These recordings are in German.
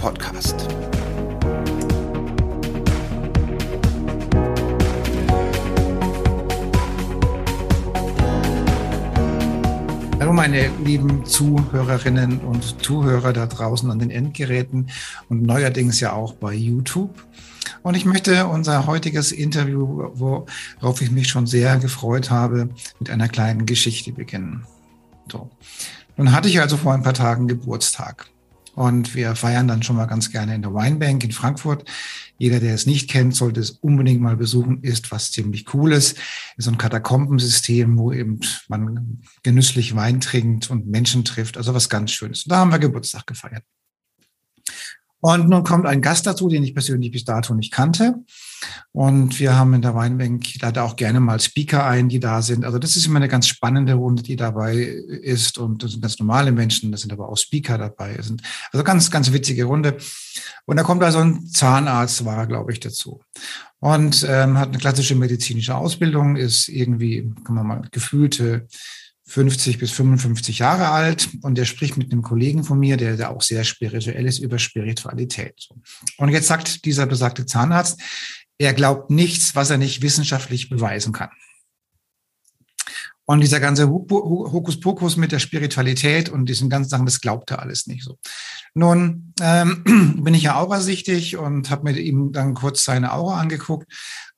Podcast. Hallo meine lieben Zuhörerinnen und Zuhörer da draußen an den Endgeräten und neuerdings ja auch bei YouTube. Und ich möchte unser heutiges Interview, worauf ich mich schon sehr gefreut habe, mit einer kleinen Geschichte beginnen. So. Nun hatte ich also vor ein paar Tagen Geburtstag. Und wir feiern dann schon mal ganz gerne in der Weinbank in Frankfurt. Jeder, der es nicht kennt, sollte es unbedingt mal besuchen, ist was ziemlich Cooles. Ist so ein Katakombensystem, wo eben man genüsslich Wein trinkt und Menschen trifft. Also was ganz Schönes. Und da haben wir Geburtstag gefeiert. Und nun kommt ein Gast dazu, den ich persönlich bis dato nicht kannte. Und wir haben in der Weinbank da auch gerne mal Speaker ein, die da sind. Also das ist immer eine ganz spannende Runde, die dabei ist. Und das sind ganz normale Menschen, das sind aber auch Speaker dabei. Also ganz, ganz witzige Runde. Und da kommt also ein Zahnarzt, war, glaube ich, dazu. Und ähm, hat eine klassische medizinische Ausbildung, ist irgendwie, kann man mal, gefühlte 50 bis 55 Jahre alt und der spricht mit einem Kollegen von mir, der, der auch sehr spirituell ist, über Spiritualität. Und jetzt sagt dieser besagte Zahnarzt, er glaubt nichts, was er nicht wissenschaftlich beweisen kann. Und dieser ganze Hokuspokus mit der Spiritualität und diesen ganzen Sachen, das glaubt er alles nicht so. Nun ähm, bin ich ja aurasichtig und habe mir ihm dann kurz seine Aura angeguckt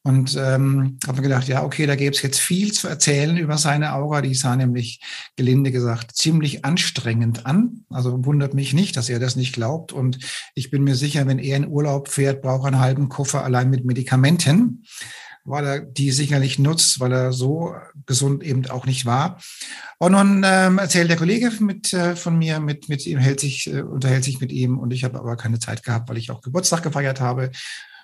und ähm, habe mir gedacht, ja, okay, da gäbe es jetzt viel zu erzählen über seine Aura. Die sah nämlich, gelinde gesagt, ziemlich anstrengend an. Also wundert mich nicht, dass er das nicht glaubt. Und ich bin mir sicher, wenn er in Urlaub fährt, braucht er einen halben Koffer allein mit Medikamenten, weil er die sicherlich nutzt, weil er so gesund eben auch nicht war. Und nun ähm, erzählt der Kollege mit, äh, von mir, mit, mit ihm, hält sich, äh, unterhält sich mit ihm und ich habe aber keine Zeit gehabt, weil ich auch Geburtstag gefeiert habe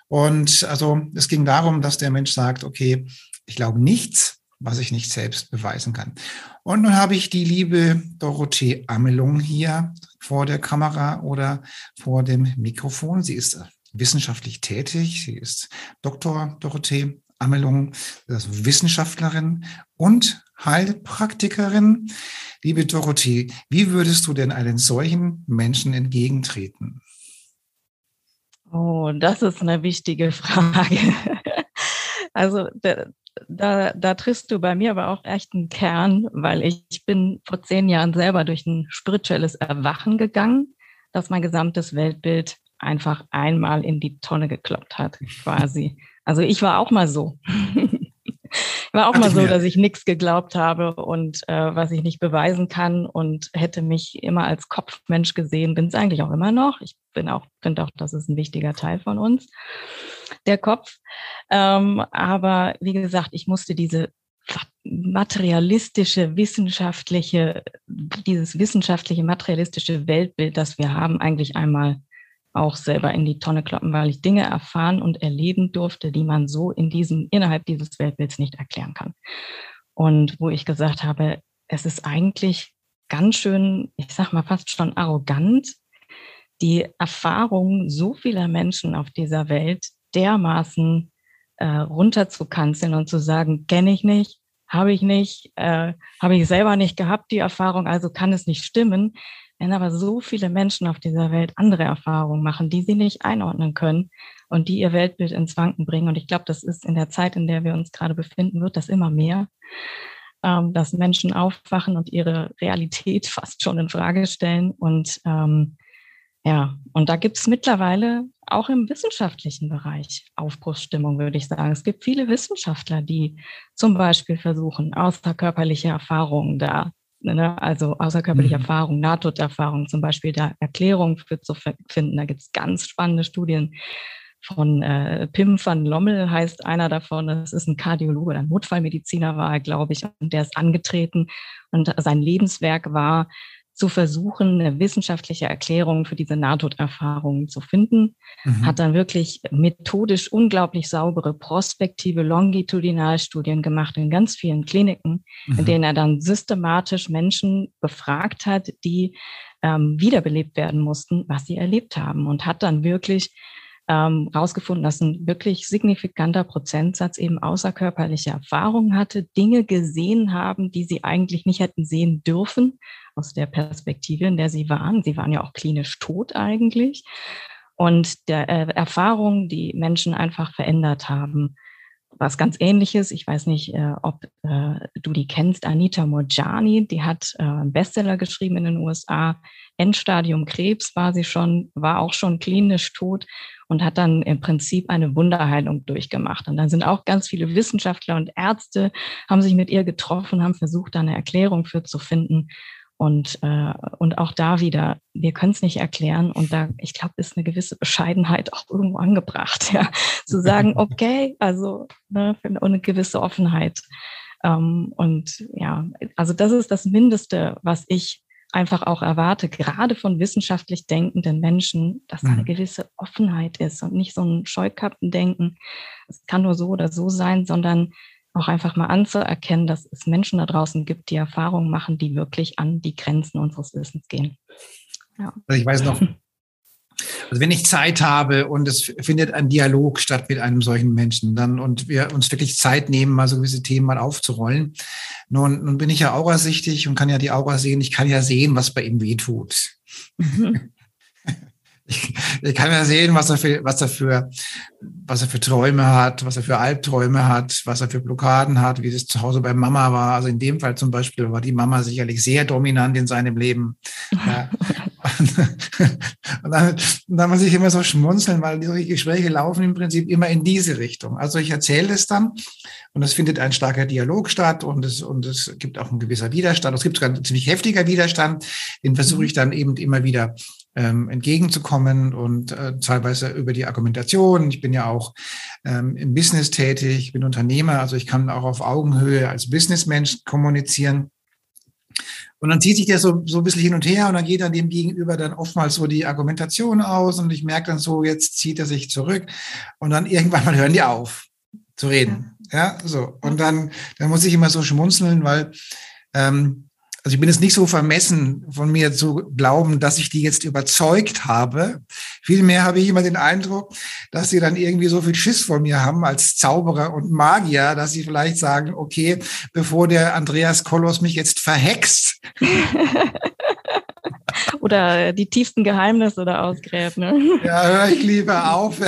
und also es ging darum, dass der Mensch sagt, okay, ich glaube nichts, was ich nicht selbst beweisen kann. Und nun habe ich die liebe Dorothee Amelung hier vor der Kamera oder vor dem Mikrofon. Sie ist wissenschaftlich tätig. Sie ist Dr. Dorothee Amelung, Wissenschaftlerin und Heilpraktikerin. Liebe Dorothee, wie würdest du denn einen solchen Menschen entgegentreten? Oh, das ist eine wichtige Frage. Also da, da, da triffst du bei mir aber auch echt einen Kern, weil ich, ich bin vor zehn Jahren selber durch ein spirituelles Erwachen gegangen, das mein gesamtes Weltbild einfach einmal in die Tonne gekloppt hat, quasi. Also ich war auch mal so. War auch mal so, dass ich nichts geglaubt habe und äh, was ich nicht beweisen kann und hätte mich immer als Kopfmensch gesehen, bin es eigentlich auch immer noch. Ich bin auch, finde auch, das ist ein wichtiger Teil von uns, der Kopf. Ähm, aber wie gesagt, ich musste diese materialistische, wissenschaftliche, dieses wissenschaftliche, materialistische Weltbild, das wir haben, eigentlich einmal auch selber in die Tonne kloppen, weil ich Dinge erfahren und erleben durfte, die man so in diesem, innerhalb dieses Weltbilds nicht erklären kann. Und wo ich gesagt habe, es ist eigentlich ganz schön, ich sag mal fast schon arrogant, die Erfahrung so vieler Menschen auf dieser Welt dermaßen äh, runterzukanzeln und zu sagen, kenne ich nicht, habe ich nicht, äh, habe ich selber nicht gehabt, die Erfahrung, also kann es nicht stimmen. Wenn aber so viele Menschen auf dieser Welt andere Erfahrungen machen, die sie nicht einordnen können und die ihr Weltbild ins Wanken bringen. Und ich glaube, das ist in der Zeit, in der wir uns gerade befinden, wird das immer mehr, ähm, dass Menschen aufwachen und ihre Realität fast schon in Frage stellen. Und ähm, ja, und da gibt es mittlerweile auch im wissenschaftlichen Bereich Aufbruchsstimmung, würde ich sagen. Es gibt viele Wissenschaftler, die zum Beispiel versuchen, außerkörperliche Erfahrungen da ne, also außerkörperliche mhm. Erfahrung, Nahtoderfahrung zum Beispiel, da Erklärungen für zu finden. Da gibt es ganz spannende Studien von äh, Pim van Lommel heißt einer davon. Das ist ein Kardiologe oder ein Notfallmediziner war er, glaube ich, und der ist angetreten und sein Lebenswerk war, zu versuchen, eine wissenschaftliche Erklärung für diese Nahtoderfahrungen zu finden. Mhm. Hat dann wirklich methodisch unglaublich saubere prospektive Longitudinalstudien gemacht in ganz vielen Kliniken, mhm. in denen er dann systematisch Menschen befragt hat, die ähm, wiederbelebt werden mussten, was sie erlebt haben und hat dann wirklich ähm, rausgefunden, dass ein wirklich signifikanter Prozentsatz eben außerkörperliche Erfahrungen hatte, Dinge gesehen haben, die sie eigentlich nicht hätten sehen dürfen aus der Perspektive, in der sie waren. Sie waren ja auch klinisch tot eigentlich. Und der äh, Erfahrungen, die Menschen einfach verändert haben, was ganz ähnliches. Ich weiß nicht, äh, ob äh, du die kennst, Anita Morjani, die hat äh, einen Bestseller geschrieben in den USA. Endstadium Krebs war sie schon, war auch schon klinisch tot und hat dann im Prinzip eine Wunderheilung durchgemacht. Und dann sind auch ganz viele Wissenschaftler und Ärzte, haben sich mit ihr getroffen, haben versucht, da eine Erklärung für zu finden. Und, äh, und auch da wieder, wir können es nicht erklären. Und da, ich glaube, ist eine gewisse Bescheidenheit auch irgendwo angebracht, ja. Zu sagen, okay, also ne, und eine gewisse Offenheit. Ähm, und ja, also das ist das Mindeste, was ich einfach auch erwarte, gerade von wissenschaftlich denkenden Menschen, dass da eine mhm. gewisse Offenheit ist und nicht so ein Scheukappendenken. Es kann nur so oder so sein, sondern auch einfach mal anzuerkennen, dass es Menschen da draußen gibt, die Erfahrungen machen, die wirklich an die Grenzen unseres Wissens gehen. Ja. Also ich weiß noch, also wenn ich Zeit habe und es findet ein Dialog statt mit einem solchen Menschen, dann und wir uns wirklich Zeit nehmen, mal so gewisse Themen mal aufzurollen. Nun, nun bin ich ja aurasichtig und kann ja die Aura sehen. Ich kann ja sehen, was bei ihm wehtut. Mhm. Ich, ich, kann ja sehen, was er für, was er für, was er für Träume hat, was er für Albträume hat, was er für Blockaden hat, wie es zu Hause bei Mama war. Also in dem Fall zum Beispiel war die Mama sicherlich sehr dominant in seinem Leben. Ja. und, dann, und dann muss ich immer so schmunzeln, weil solche Gespräche laufen im Prinzip immer in diese Richtung. Also ich erzähle es dann und es findet ein starker Dialog statt und es, und es gibt auch ein gewisser Widerstand. Es gibt sogar ein ziemlich heftiger Widerstand. Den versuche ich dann eben immer wieder ähm, entgegenzukommen und äh, teilweise über die Argumentation. Ich bin ja auch ähm, im Business tätig, ich bin Unternehmer, also ich kann auch auf Augenhöhe als Businessmensch kommunizieren. Und dann zieht sich der so, so ein bisschen hin und her und dann geht dann dem Gegenüber dann oftmals so die Argumentation aus und ich merke dann so, jetzt zieht er sich zurück und dann irgendwann mal hören die auf zu reden. Ja, so. Und dann, dann muss ich immer so schmunzeln, weil ähm, also ich bin jetzt nicht so vermessen von mir zu glauben, dass ich die jetzt überzeugt habe. Vielmehr habe ich immer den Eindruck, dass sie dann irgendwie so viel Schiss vor mir haben als Zauberer und Magier, dass sie vielleicht sagen, okay, bevor der Andreas Kollos mich jetzt verhext. oder die tiefsten Geheimnisse da ausgräbt. Ne? Ja, höre ich lieber auf.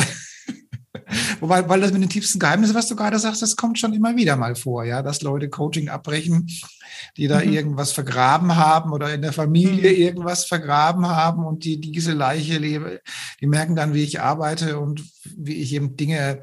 Wobei, weil das mit den tiefsten Geheimnissen, was du gerade sagst, das kommt schon immer wieder mal vor, ja, dass Leute Coaching abbrechen, die da mhm. irgendwas vergraben haben oder in der Familie mhm. irgendwas vergraben haben und die diese Leiche lebe, die merken dann, wie ich arbeite und wie ich eben Dinge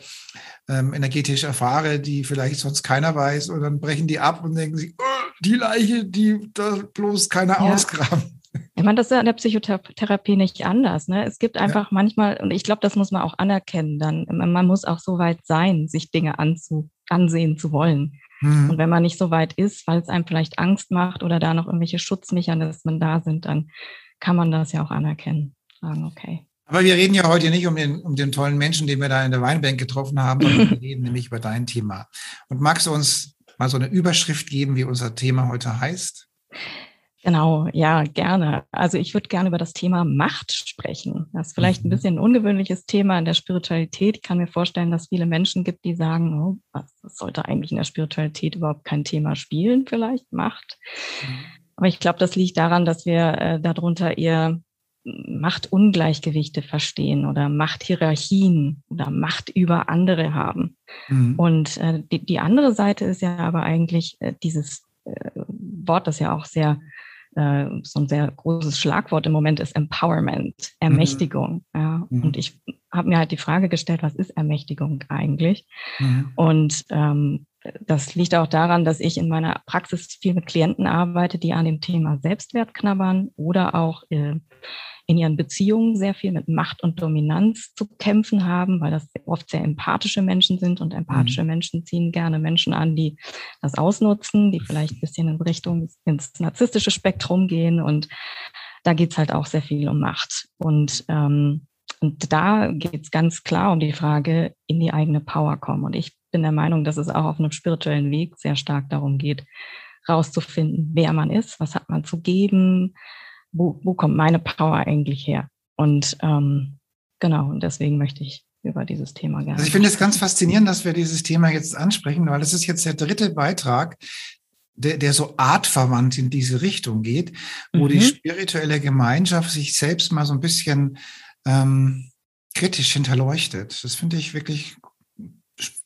ähm, energetisch erfahre, die vielleicht sonst keiner weiß. Und dann brechen die ab und denken sich, oh, die Leiche, die da bloß keiner ja. ausgraben. Ich meine, das ist in der Psychotherapie nicht anders. Ne? Es gibt einfach ja. manchmal, und ich glaube, das muss man auch anerkennen, dann, man muss auch so weit sein, sich Dinge anzu, ansehen zu wollen. Mhm. Und wenn man nicht so weit ist, weil es einem vielleicht Angst macht oder da noch irgendwelche Schutzmechanismen da sind, dann kann man das ja auch anerkennen. Sagen, okay. Aber wir reden ja heute nicht um den, um den tollen Menschen, den wir da in der Weinbank getroffen haben, sondern wir reden nämlich über dein Thema. Und magst du uns mal so eine Überschrift geben, wie unser Thema heute heißt? Genau, ja, gerne. Also ich würde gerne über das Thema Macht sprechen. Das ist vielleicht ein mhm. bisschen ein ungewöhnliches Thema in der Spiritualität. Ich kann mir vorstellen, dass viele Menschen gibt, die sagen, oh, was, sollte eigentlich in der Spiritualität überhaupt kein Thema spielen, vielleicht Macht. Mhm. Aber ich glaube, das liegt daran, dass wir äh, darunter eher Machtungleichgewichte verstehen oder Machthierarchien oder Macht über andere haben. Mhm. Und äh, die, die andere Seite ist ja aber eigentlich äh, dieses äh, Wort, das ja auch sehr äh, so ein sehr großes Schlagwort im Moment ist Empowerment, Ermächtigung. Mhm. Ja. Mhm. Und ich habe mir halt die Frage gestellt, was ist Ermächtigung eigentlich? Mhm. Und ähm, das liegt auch daran, dass ich in meiner Praxis viel mit Klienten arbeite, die an dem Thema Selbstwert knabbern oder auch äh, in ihren Beziehungen sehr viel mit Macht und Dominanz zu kämpfen haben, weil das oft sehr empathische Menschen sind und empathische mhm. Menschen ziehen gerne Menschen an, die das ausnutzen, die vielleicht ein bisschen in Richtung ins narzisstische Spektrum gehen und da geht's halt auch sehr viel um Macht. Und, ähm, und da geht's ganz klar um die Frage, in die eigene Power kommen. Und ich bin der Meinung, dass es auch auf einem spirituellen Weg sehr stark darum geht, rauszufinden, wer man ist, was hat man zu geben, wo, wo kommt meine Power eigentlich her? Und ähm, genau, und deswegen möchte ich über dieses Thema gerne. Also ich finde es ganz faszinierend, dass wir dieses Thema jetzt ansprechen, weil es ist jetzt der dritte Beitrag, der, der so artverwandt in diese Richtung geht, wo mhm. die spirituelle Gemeinschaft sich selbst mal so ein bisschen ähm, kritisch hinterleuchtet. Das finde ich wirklich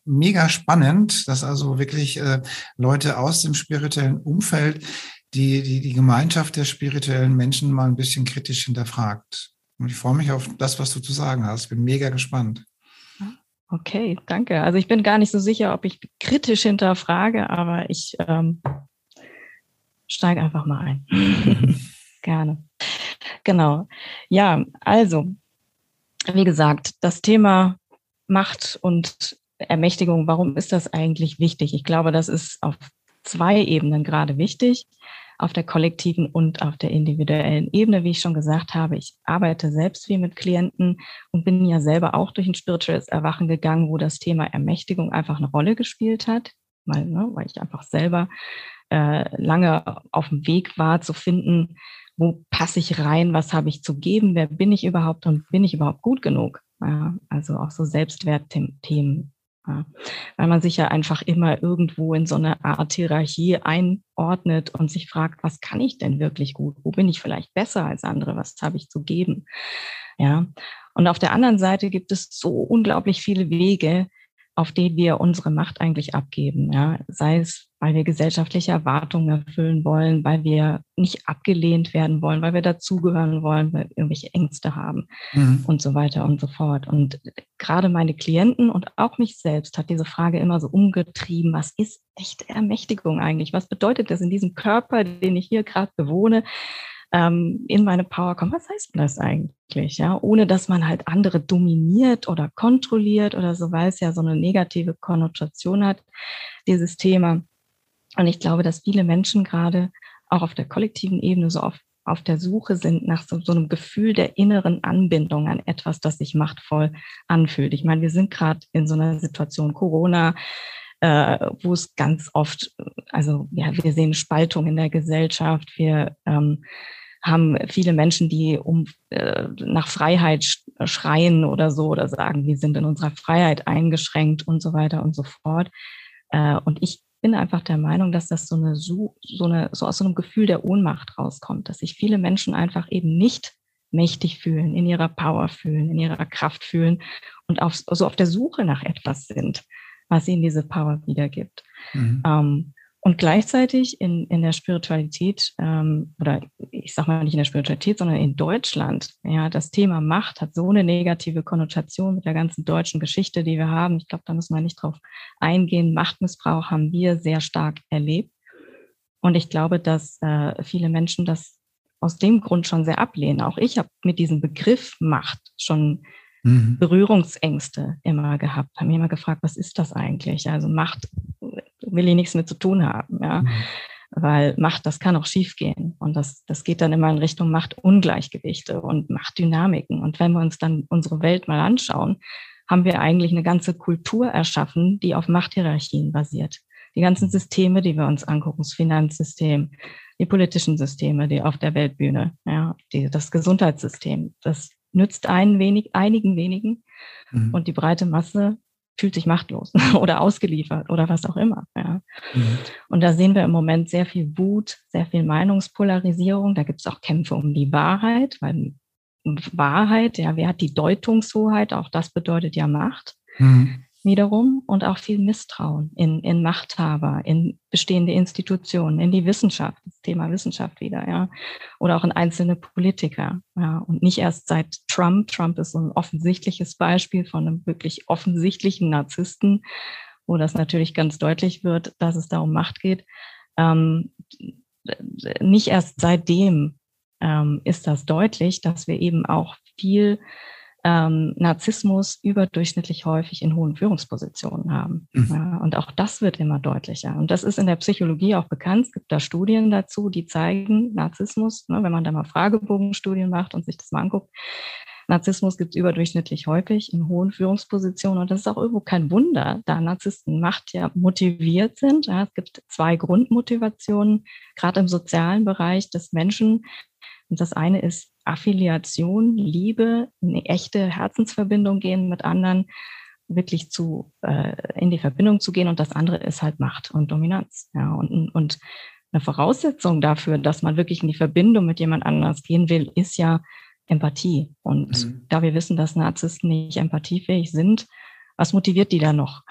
mega spannend, dass also wirklich äh, Leute aus dem spirituellen Umfeld die, die, die Gemeinschaft der spirituellen Menschen mal ein bisschen kritisch hinterfragt. Und ich freue mich auf das, was du zu sagen hast. Bin mega gespannt. Okay, danke. Also ich bin gar nicht so sicher, ob ich kritisch hinterfrage, aber ich ähm, steige einfach mal ein. Gerne. Genau. Ja, also, wie gesagt, das Thema Macht und Ermächtigung, warum ist das eigentlich wichtig? Ich glaube, das ist auf zwei Ebenen gerade wichtig, auf der kollektiven und auf der individuellen Ebene. Wie ich schon gesagt habe, ich arbeite selbst viel mit Klienten und bin ja selber auch durch ein spirituelles Erwachen gegangen, wo das Thema Ermächtigung einfach eine Rolle gespielt hat, weil, ne, weil ich einfach selber äh, lange auf dem Weg war zu finden, wo passe ich rein, was habe ich zu geben, wer bin ich überhaupt und bin ich überhaupt gut genug. Ja, also auch so Selbstwertthemen ja, weil man sich ja einfach immer irgendwo in so eine Art Hierarchie einordnet und sich fragt, was kann ich denn wirklich gut? Wo bin ich vielleicht besser als andere? Was habe ich zu geben? Ja. Und auf der anderen Seite gibt es so unglaublich viele Wege, auf die wir unsere Macht eigentlich abgeben. Ja? Sei es, weil wir gesellschaftliche Erwartungen erfüllen wollen, weil wir nicht abgelehnt werden wollen, weil wir dazugehören wollen, weil wir irgendwelche Ängste haben mhm. und so weiter und so fort. Und gerade meine Klienten und auch mich selbst hat diese Frage immer so umgetrieben, was ist echte Ermächtigung eigentlich? Was bedeutet das in diesem Körper, den ich hier gerade bewohne? ähm, in meine Power kommen. Was heißt das eigentlich? Ja, ohne dass man halt andere dominiert oder kontrolliert oder so, weil es ja so eine negative Konnotation hat, dieses Thema. Und ich glaube, dass viele Menschen gerade auch auf der kollektiven Ebene so auf, auf der Suche sind nach so, so einem Gefühl der inneren Anbindung an etwas, das sich machtvoll anfühlt. Ich meine, wir sind gerade in so einer Situation Corona, äh, wo es ganz oft, also ja, wir sehen Spaltung in der Gesellschaft, wir ähm, haben viele Menschen, die um äh, nach Freiheit schreien oder so oder sagen, wir sind in unserer Freiheit eingeschränkt und so weiter und so fort. Äh, und ich bin einfach der Meinung, dass das so eine so, so eine so aus so einem Gefühl der Ohnmacht rauskommt, dass sich viele Menschen einfach eben nicht mächtig fühlen, in ihrer Power fühlen, in ihrer Kraft fühlen und auf, so auf der Suche nach etwas sind, was ihnen diese Power wiedergibt. Mhm. Ähm, und gleichzeitig in, in der Spiritualität, ähm, oder ich sage mal nicht in der Spiritualität, sondern in Deutschland, ja, das Thema Macht hat so eine negative Konnotation mit der ganzen deutschen Geschichte, die wir haben. Ich glaube, da müssen wir nicht drauf eingehen. Machtmissbrauch haben wir sehr stark erlebt. Und ich glaube, dass äh, viele Menschen das aus dem Grund schon sehr ablehnen. Auch ich habe mit diesem Begriff Macht schon mhm. Berührungsängste immer gehabt, haben mich immer gefragt, was ist das eigentlich? Also Macht will ich nichts mit zu tun haben, ja. Mhm. Weil Macht, das kann auch schiefgehen. Und das, das geht dann immer in Richtung Machtungleichgewichte und Machtdynamiken. Und wenn wir uns dann unsere Welt mal anschauen, haben wir eigentlich eine ganze Kultur erschaffen, die auf Machthierarchien basiert. Die ganzen Systeme, die wir uns angucken, das Finanzsystem, die politischen Systeme, die auf der Weltbühne, ja, die, das Gesundheitssystem, das nützt einen wenig, einigen wenigen mhm. und die breite Masse fühlt sich machtlos oder ausgeliefert oder was auch immer. Ja. Mhm. Und da sehen wir im Moment sehr viel Wut, sehr viel Meinungspolarisierung. Da gibt es auch Kämpfe um die Wahrheit, weil Wahrheit, ja, wer hat die Deutungshoheit? Auch das bedeutet ja Macht. Mhm wiederum und auch viel Misstrauen in, in Machthaber, in bestehende Institutionen, in die Wissenschaft, das Thema Wissenschaft wieder, ja, oder auch in einzelne Politiker, ja, und nicht erst seit Trump. Trump ist so ein offensichtliches Beispiel von einem wirklich offensichtlichen Narzissten, wo das natürlich ganz deutlich wird, dass es da um Macht geht. Ähm, nicht erst seitdem ähm, ist das deutlich, dass wir eben auch viel ähm, Narzissmus überdurchschnittlich häufig in hohen Führungspositionen haben. Mhm. Ja, und auch das wird immer deutlicher. Und das ist in der Psychologie auch bekannt. Es gibt da Studien dazu, die zeigen, Narzissmus, ne, wenn man da mal Fragebogenstudien macht und sich das mal anguckt, Narzissmus gibt es überdurchschnittlich häufig in hohen Führungspositionen. Und das ist auch irgendwo kein Wunder, da Narzissten Macht ja motiviert sind. Ja, es gibt zwei Grundmotivationen, gerade im sozialen Bereich des Menschen. Und das eine ist Affiliation, Liebe, eine echte Herzensverbindung gehen mit anderen, wirklich zu äh, in die Verbindung zu gehen. Und das andere ist halt Macht und Dominanz. Ja, und, und eine Voraussetzung dafür, dass man wirklich in die Verbindung mit jemand anders gehen will, ist ja Empathie. Und mhm. da wir wissen, dass Narzissten nicht empathiefähig sind, was motiviert die da noch?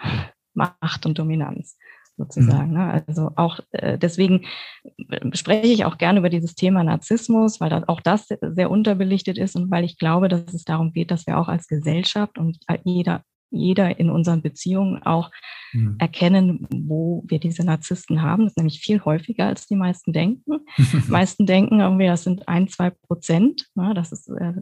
Macht und Dominanz sozusagen. Mhm. Ne? Also auch äh, deswegen spreche ich auch gerne über dieses Thema Narzissmus, weil das, auch das sehr unterbelichtet ist und weil ich glaube, dass es darum geht, dass wir auch als Gesellschaft und jeder jeder in unseren Beziehungen auch mhm. erkennen, wo wir diese Narzissten haben. Das ist nämlich viel häufiger, als die meisten denken. die meisten denken irgendwie, das sind ein, zwei Prozent. Ne? Das ist äh,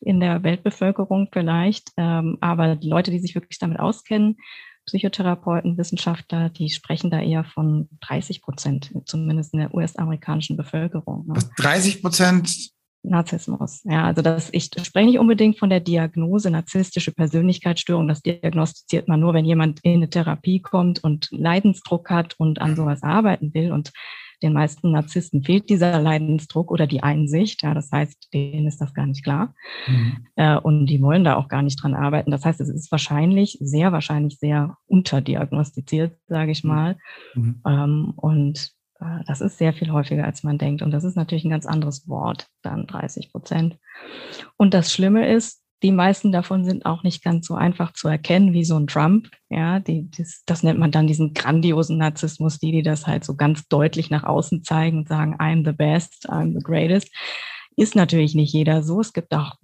in der Weltbevölkerung vielleicht. Ähm, aber die Leute, die sich wirklich damit auskennen, Psychotherapeuten, Wissenschaftler, die sprechen da eher von 30 Prozent, zumindest in der US-amerikanischen Bevölkerung. Ne? 30 Prozent Narzissmus. Ja, also das, ich spreche nicht unbedingt von der Diagnose narzisstische Persönlichkeitsstörung. Das diagnostiziert man nur, wenn jemand in eine Therapie kommt und Leidensdruck hat und an sowas arbeiten will. Und den meisten Narzissten fehlt dieser Leidensdruck oder die Einsicht. Ja, das heißt, denen ist das gar nicht klar. Mhm. Äh, und die wollen da auch gar nicht dran arbeiten. Das heißt, es ist wahrscheinlich, sehr wahrscheinlich sehr unterdiagnostiziert, sage ich mal. Mhm. Ähm, und äh, das ist sehr viel häufiger, als man denkt. Und das ist natürlich ein ganz anderes Wort, dann 30 Prozent. Und das Schlimme ist, die meisten davon sind auch nicht ganz so einfach zu erkennen wie so ein Trump. Ja, die, das, das nennt man dann diesen grandiosen Narzissmus, die, die das halt so ganz deutlich nach außen zeigen und sagen, I'm the best, I'm the greatest. Ist natürlich nicht jeder so. Es gibt auch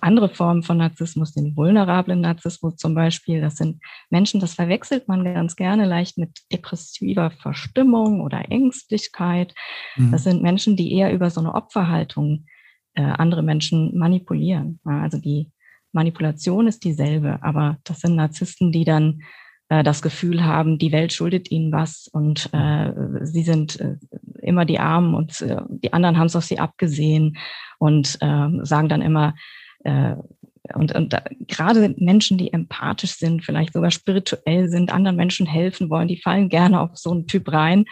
andere Formen von Narzissmus, den vulnerablen Narzissmus zum Beispiel. Das sind Menschen, das verwechselt man ganz gerne leicht mit depressiver Verstimmung oder Ängstlichkeit. Mhm. Das sind Menschen, die eher über so eine Opferhaltung äh, andere Menschen manipulieren. Ja, also die Manipulation ist dieselbe, aber das sind Narzissten, die dann äh, das Gefühl haben, die Welt schuldet ihnen was und äh, sie sind äh, immer die Armen und äh, die anderen haben es auf sie abgesehen und äh, sagen dann immer, äh, und, und da, gerade Menschen, die empathisch sind, vielleicht sogar spirituell sind, anderen Menschen helfen wollen, die fallen gerne auf so einen Typ rein,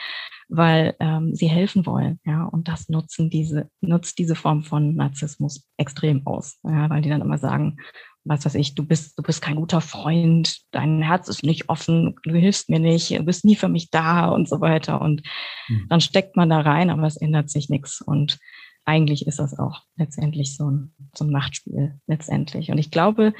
weil ähm, sie helfen wollen. Ja, und das nutzen diese, nutzt diese Form von Narzissmus extrem aus, ja, weil die dann immer sagen, was weiß ich, du bist, du bist kein guter Freund, dein Herz ist nicht offen, du hilfst mir nicht, du bist nie für mich da und so weiter. Und mhm. dann steckt man da rein, aber es ändert sich nichts. Und eigentlich ist das auch letztendlich so ein, so ein Machtspiel letztendlich. Und ich glaube,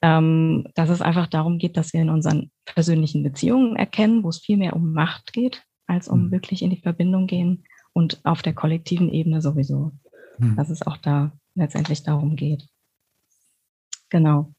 ähm, dass es einfach darum geht, dass wir in unseren persönlichen Beziehungen erkennen, wo es viel mehr um Macht geht, als um mhm. wirklich in die Verbindung gehen und auf der kollektiven Ebene sowieso, mhm. dass es auch da letztendlich darum geht. Genau.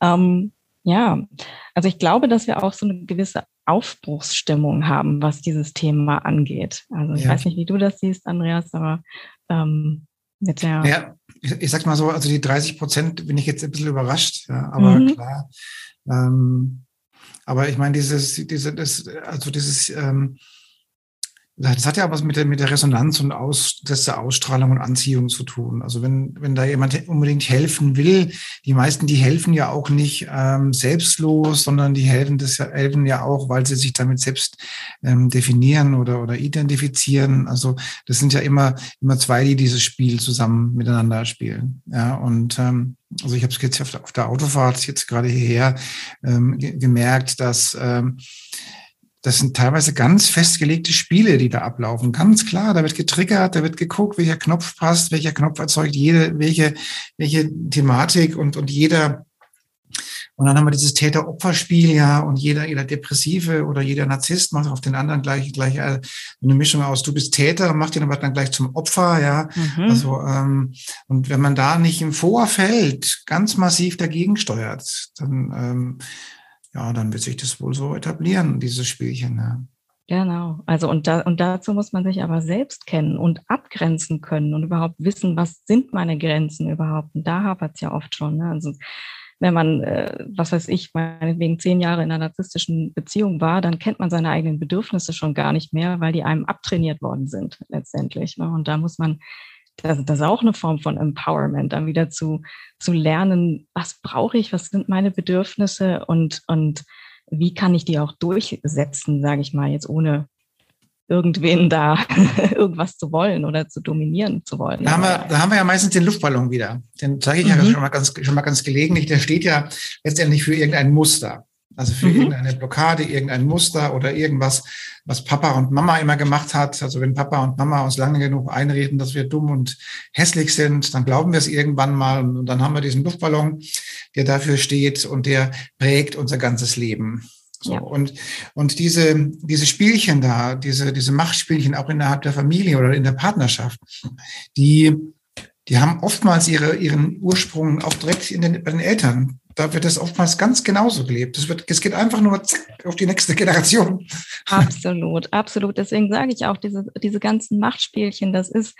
Ähm, ja, also ich glaube, dass wir auch so eine gewisse Aufbruchsstimmung haben, was dieses Thema angeht. Also ich ja. weiß nicht, wie du das siehst, Andreas, aber ähm, mit der. Ja, ich, ich sag mal so, also die 30 Prozent bin ich jetzt ein bisschen überrascht, ja, aber mhm. klar. Ähm, aber ich meine, dieses, diese, das, also dieses ähm, das hat ja was mit der, mit der Resonanz und Aus, der Ausstrahlung und Anziehung zu tun. Also wenn, wenn da jemand unbedingt helfen will, die meisten, die helfen ja auch nicht ähm, selbstlos, sondern die helfen, das ja, helfen ja auch, weil sie sich damit selbst ähm, definieren oder, oder identifizieren. Also das sind ja immer, immer zwei, die dieses Spiel zusammen miteinander spielen. Ja, und ähm, also ich habe es jetzt auf der, auf der Autofahrt jetzt gerade hierher ähm, gemerkt, dass ähm, das sind teilweise ganz festgelegte Spiele, die da ablaufen. Ganz klar, da wird getriggert, da wird geguckt, welcher Knopf passt, welcher Knopf erzeugt jede, welche, welche Thematik und, und jeder, und dann haben wir dieses Täter-Opfer-Spiel, ja, und jeder, jeder Depressive oder jeder Narzisst macht auf den anderen gleich, gleich äh, eine Mischung aus, du bist Täter, macht ihn aber dann gleich zum Opfer, ja. Mhm. Also, ähm, und wenn man da nicht im Vorfeld ganz massiv dagegen steuert, dann, ähm, ja, dann wird sich das wohl so etablieren, dieses Spielchen. Ja. Genau. Also und, da, und dazu muss man sich aber selbst kennen und abgrenzen können und überhaupt wissen, was sind meine Grenzen überhaupt. Und da hapert es ja oft schon. Ne? Also wenn man, äh, was weiß ich, meinetwegen zehn Jahre in einer narzisstischen Beziehung war, dann kennt man seine eigenen Bedürfnisse schon gar nicht mehr, weil die einem abtrainiert worden sind letztendlich. Ne? Und da muss man, das, das ist auch eine Form von Empowerment, dann wieder zu, zu lernen, was brauche ich, was sind meine Bedürfnisse und, und wie kann ich die auch durchsetzen, sage ich mal, jetzt ohne irgendwen da irgendwas zu wollen oder zu dominieren zu wollen. Da haben, wir, da haben wir ja meistens den Luftballon wieder. Den zeige ich mhm. ja schon mal, ganz, schon mal ganz gelegentlich. Der steht ja letztendlich für irgendein Muster. Also für mhm. irgendeine Blockade, irgendein Muster oder irgendwas, was Papa und Mama immer gemacht hat. Also wenn Papa und Mama uns lange genug einreden, dass wir dumm und hässlich sind, dann glauben wir es irgendwann mal. Und dann haben wir diesen Luftballon, der dafür steht und der prägt unser ganzes Leben. So, ja. und, und diese, diese Spielchen da, diese, diese Machtspielchen auch innerhalb der Familie oder in der Partnerschaft, die, die haben oftmals ihre, ihren Ursprung auch direkt in den, bei den Eltern da wird es oftmals ganz genauso gelebt. Es, wird, es geht einfach nur zack, auf die nächste Generation. Absolut, absolut. Deswegen sage ich auch, diese, diese ganzen Machtspielchen, das ist,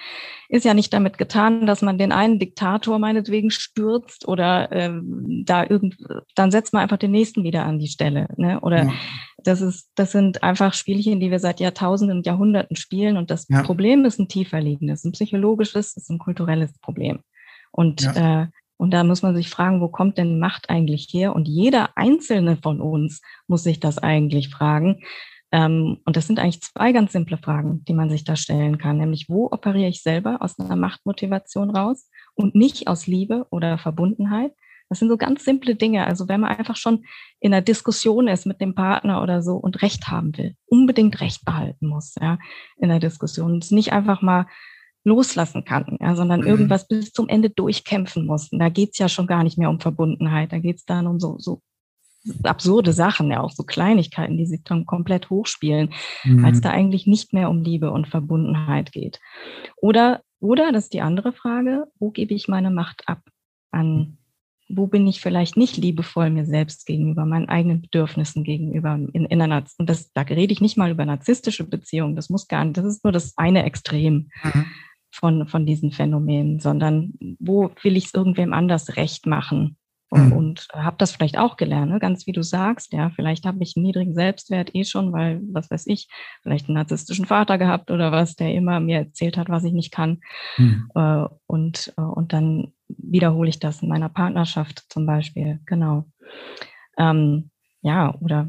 ist ja nicht damit getan, dass man den einen Diktator meinetwegen stürzt oder ähm, da irgend, dann setzt man einfach den nächsten wieder an die Stelle. Ne? Oder ja. das ist, das sind einfach Spielchen, die wir seit Jahrtausenden und Jahrhunderten spielen. Und das ja. Problem ist ein tiefer liegendes, ein psychologisches, ist ein kulturelles Problem. Und ja. äh, und da muss man sich fragen, wo kommt denn Macht eigentlich her? Und jeder einzelne von uns muss sich das eigentlich fragen. Ähm, und das sind eigentlich zwei ganz simple Fragen, die man sich da stellen kann. Nämlich, wo operiere ich selber aus einer Machtmotivation raus und nicht aus Liebe oder Verbundenheit? Das sind so ganz simple Dinge. Also wenn man einfach schon in einer Diskussion ist mit dem Partner oder so und Recht haben will, unbedingt Recht behalten muss, ja, in der Diskussion. Es nicht einfach mal loslassen kann, ja, sondern mhm. irgendwas bis zum Ende durchkämpfen muss. Und da geht's ja schon gar nicht mehr um Verbundenheit, da geht's dann um so, so absurde Sachen, ja auch so Kleinigkeiten, die sich dann komplett hochspielen, mhm. weil es da eigentlich nicht mehr um Liebe und Verbundenheit geht. Oder, oder, das ist die andere Frage, wo gebe ich meine Macht ab? An wo bin ich vielleicht nicht liebevoll mir selbst gegenüber, meinen eigenen Bedürfnissen gegenüber in, in einer, und das, da rede ich nicht mal über narzisstische Beziehungen, das muss gar nicht, das ist nur das eine Extrem. Mhm von, von diesen Phänomenen, sondern wo will ich es irgendwem anders recht machen? Und, mhm. und habe das vielleicht auch gelernt, ne? ganz wie du sagst, ja, vielleicht habe ich einen niedrigen Selbstwert eh schon, weil, was weiß ich, vielleicht einen narzisstischen Vater gehabt oder was, der immer mir erzählt hat, was ich nicht kann. Mhm. Äh, und, äh, und dann wiederhole ich das in meiner Partnerschaft zum Beispiel, genau. Ähm, ja, oder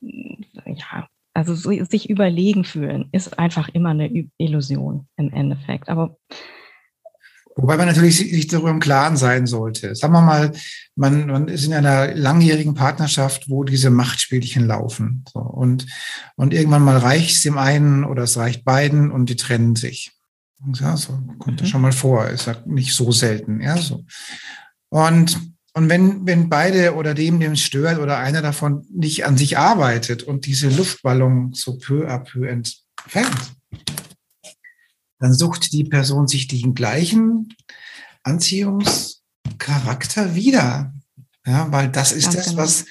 ja, also so, sich überlegen fühlen ist einfach immer eine Illusion im Endeffekt. Aber Wobei man natürlich sich darüber im Klaren sein sollte. Sagen wir mal, man, man ist in einer langjährigen Partnerschaft, wo diese Machtspielchen laufen. So, und, und irgendwann mal reicht es dem einen oder es reicht beiden und die trennen sich. Ja, so kommt mhm. das schon mal vor. Ist ja nicht so selten. Ja, so. Und und wenn, wenn beide oder dem, dem es stört oder einer davon nicht an sich arbeitet und diese Luftballon so peu à peu entfernt, dann sucht die Person sich den gleichen Anziehungscharakter wieder. Ja, weil das ist das, genau, was,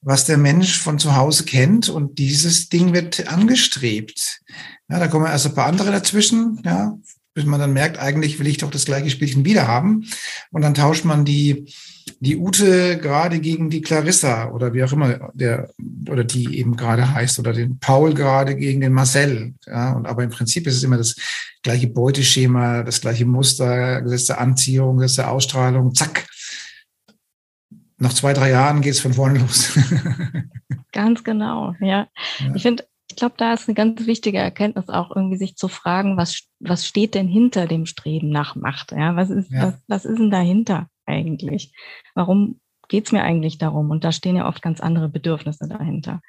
was der Mensch von zu Hause kennt und dieses Ding wird angestrebt. Ja, da kommen also ein paar andere dazwischen, ja, bis man dann merkt, eigentlich will ich doch das gleiche Spielchen wieder haben. Und dann tauscht man die, die Ute gerade gegen die Clarissa oder wie auch immer der oder die eben gerade heißt oder den Paul gerade gegen den Marcel. Ja, und aber im Prinzip ist es immer das gleiche Beuteschema, das gleiche Muster, Gesetz der Anziehung, Gesetz der Ausstrahlung, zack. Nach zwei, drei Jahren geht es von vorne los. Ganz genau, ja. ja. Ich finde, ich glaube, da ist eine ganz wichtige Erkenntnis auch irgendwie sich zu fragen, was, was steht denn hinter dem Streben nach Macht? Ja, was ist, ja. Was, was ist denn dahinter? eigentlich? Warum geht es mir eigentlich darum? Und da stehen ja oft ganz andere Bedürfnisse dahinter.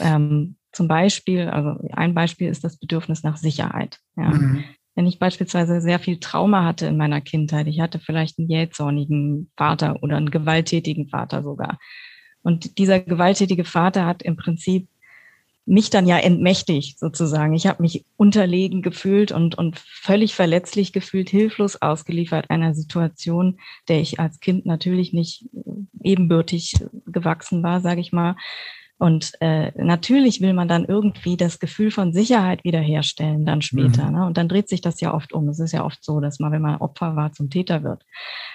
Ähm, zum Beispiel, also ein Beispiel ist das Bedürfnis nach Sicherheit. Ja. Mhm. Wenn ich beispielsweise sehr viel Trauma hatte in meiner Kindheit, ich hatte vielleicht einen jähzornigen Vater oder einen gewalttätigen Vater sogar. Und dieser gewalttätige Vater hat im Prinzip mich dann ja entmächtigt sozusagen. Ich habe mich unterlegen gefühlt und, und völlig verletzlich gefühlt, hilflos ausgeliefert einer Situation, der ich als Kind natürlich nicht ebenbürtig gewachsen war, sage ich mal. Und äh, natürlich will man dann irgendwie das Gefühl von Sicherheit wiederherstellen, dann später. Mhm. Ne? Und dann dreht sich das ja oft um. Es ist ja oft so, dass man, wenn man Opfer war, zum Täter wird.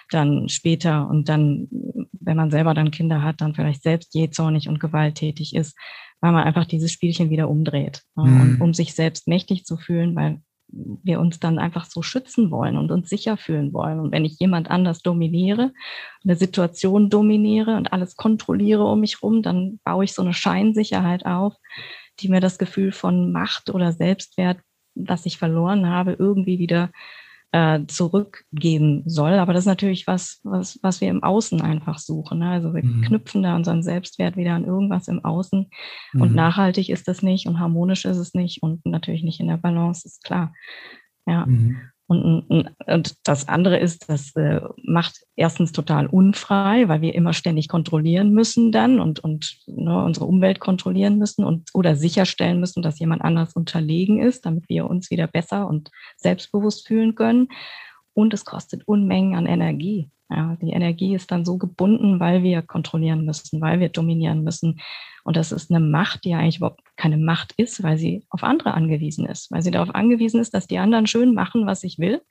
Dann später und dann, wenn man selber dann Kinder hat, dann vielleicht selbst jähzornig und gewalttätig ist, weil man einfach dieses Spielchen wieder umdreht. Ne? Mhm. Und um sich selbst mächtig zu fühlen, weil wir uns dann einfach so schützen wollen und uns sicher fühlen wollen. Und wenn ich jemand anders dominiere, eine Situation dominiere und alles kontrolliere um mich rum, dann baue ich so eine Scheinsicherheit auf, die mir das Gefühl von Macht oder Selbstwert, was ich verloren habe, irgendwie wieder äh, zurückgeben soll. Aber das ist natürlich was, was, was wir im Außen einfach suchen. Ne? Also wir mhm. knüpfen da unseren Selbstwert wieder an irgendwas im Außen. Mhm. Und nachhaltig ist das nicht und harmonisch ist es nicht und natürlich nicht in der Balance, ist klar. Ja. Mhm. Und, und, das andere ist, das äh, macht erstens total unfrei, weil wir immer ständig kontrollieren müssen dann und, und ne, unsere Umwelt kontrollieren müssen und oder sicherstellen müssen, dass jemand anders unterlegen ist, damit wir uns wieder besser und selbstbewusst fühlen können. Und es kostet Unmengen an Energie. Ja, die Energie ist dann so gebunden, weil wir kontrollieren müssen, weil wir dominieren müssen. Und das ist eine Macht, die eigentlich überhaupt keine Macht ist, weil sie auf andere angewiesen ist, weil sie darauf angewiesen ist, dass die anderen schön machen, was ich will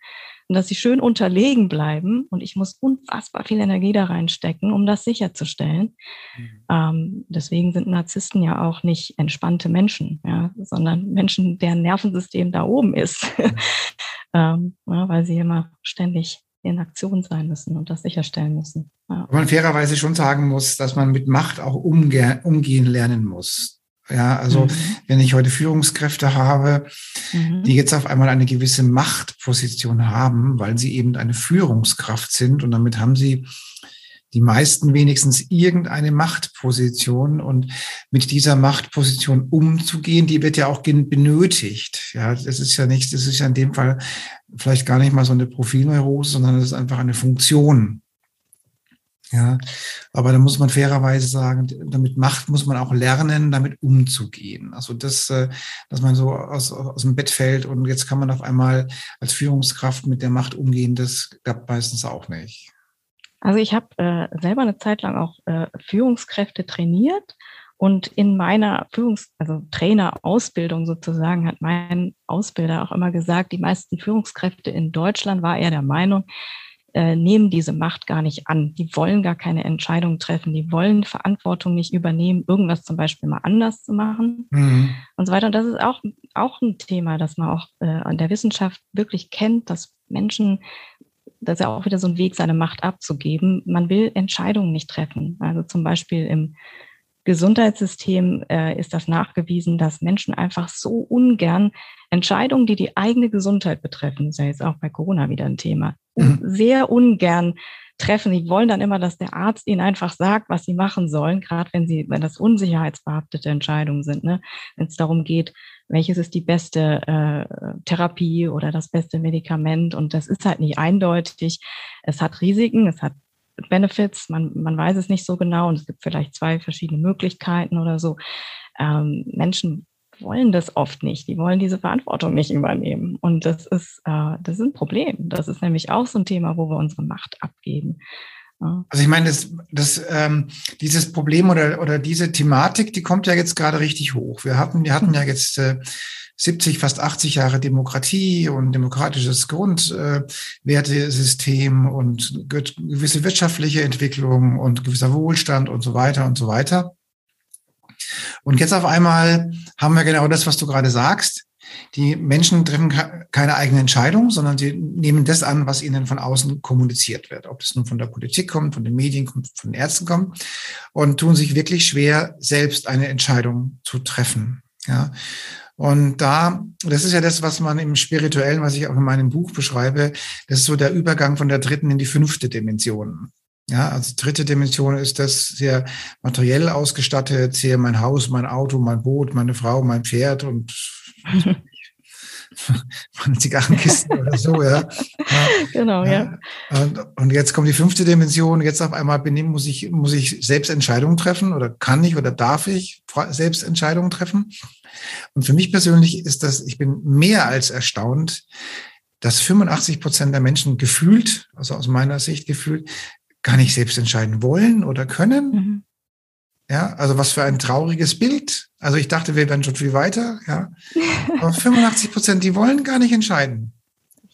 und dass sie schön unterlegen bleiben. Und ich muss unfassbar viel Energie da reinstecken, um das sicherzustellen. Mhm. Ähm, deswegen sind Narzissten ja auch nicht entspannte Menschen, ja, sondern Menschen, deren Nervensystem da oben ist, mhm. ähm, ja, weil sie immer ständig in Aktion sein müssen und das sicherstellen müssen. Ja. Man fairerweise schon sagen muss, dass man mit Macht auch umge umgehen lernen muss. Ja, also mhm. wenn ich heute Führungskräfte habe, mhm. die jetzt auf einmal eine gewisse Machtposition haben, weil sie eben eine Führungskraft sind und damit haben sie die meisten wenigstens irgendeine Machtposition und mit dieser Machtposition umzugehen, die wird ja auch benötigt. Ja, das ist ja nicht, das ist ja in dem Fall vielleicht gar nicht mal so eine Profilneurose, sondern das ist einfach eine Funktion. Ja, aber da muss man fairerweise sagen, damit Macht muss man auch lernen, damit umzugehen. Also das, äh, dass man so aus, aus dem Bett fällt und jetzt kann man auf einmal als Führungskraft mit der Macht umgehen, das klappt meistens auch nicht. Also ich habe äh, selber eine Zeit lang auch äh, Führungskräfte trainiert und in meiner Führungs-, also Trainerausbildung sozusagen hat mein Ausbilder auch immer gesagt, die meisten Führungskräfte in Deutschland war er der Meinung, äh, nehmen diese Macht gar nicht an. Die wollen gar keine Entscheidung treffen. Die wollen Verantwortung nicht übernehmen, irgendwas zum Beispiel mal anders zu machen mhm. und so weiter. Und das ist auch, auch ein Thema, das man auch äh, an der Wissenschaft wirklich kennt, dass Menschen das ist ja auch wieder so ein Weg, seine Macht abzugeben. Man will Entscheidungen nicht treffen. Also zum Beispiel im Gesundheitssystem äh, ist das nachgewiesen, dass Menschen einfach so ungern Entscheidungen, die die eigene Gesundheit betreffen, das ist ja jetzt auch bei Corona wieder ein Thema, mhm. sehr ungern treffen. Die wollen dann immer, dass der Arzt ihnen einfach sagt, was sie machen sollen, gerade wenn sie, wenn das unsicherheitsbehaftete Entscheidungen sind, ne? wenn es darum geht, welches ist die beste äh, Therapie oder das beste Medikament. Und das ist halt nicht eindeutig. Es hat Risiken, es hat Benefits, man, man weiß es nicht so genau und es gibt vielleicht zwei verschiedene Möglichkeiten oder so. Ähm, Menschen wollen das oft nicht. Die wollen diese Verantwortung nicht übernehmen. Und das ist, äh, das ist ein Problem. Das ist nämlich auch so ein Thema, wo wir unsere Macht abgeben. Also ich meine, das, das, ähm, dieses Problem oder, oder diese Thematik, die kommt ja jetzt gerade richtig hoch. Wir hatten, wir hatten ja jetzt äh, 70, fast 80 Jahre Demokratie und demokratisches Grundwertesystem äh, und gewisse wirtschaftliche Entwicklung und gewisser Wohlstand und so weiter und so weiter. Und jetzt auf einmal haben wir genau das, was du gerade sagst. Die Menschen treffen keine eigene Entscheidung, sondern sie nehmen das an, was ihnen von außen kommuniziert wird. Ob das nun von der Politik kommt, von den Medien kommt, von den Ärzten kommt und tun sich wirklich schwer, selbst eine Entscheidung zu treffen. Ja. Und da, das ist ja das, was man im Spirituellen, was ich auch in meinem Buch beschreibe, das ist so der Übergang von der dritten in die fünfte Dimension. Ja, also dritte Dimension ist das sehr materiell ausgestattet, sehr mein Haus, mein Auto, mein Boot, meine Frau, mein Pferd und von Zigarrenkisten oder so, ja. Genau, ja. Und, und, jetzt kommt die fünfte Dimension. Jetzt auf einmal bin ich, muss ich, muss ich selbst Entscheidungen treffen oder kann ich oder darf ich selbst Entscheidungen treffen? Und für mich persönlich ist das, ich bin mehr als erstaunt, dass 85 Prozent der Menschen gefühlt, also aus meiner Sicht gefühlt, gar nicht selbst entscheiden wollen oder können. Mhm. Ja, also was für ein trauriges Bild. Also ich dachte, wir wären schon viel weiter, ja. Aber 85 Prozent, die wollen gar nicht entscheiden.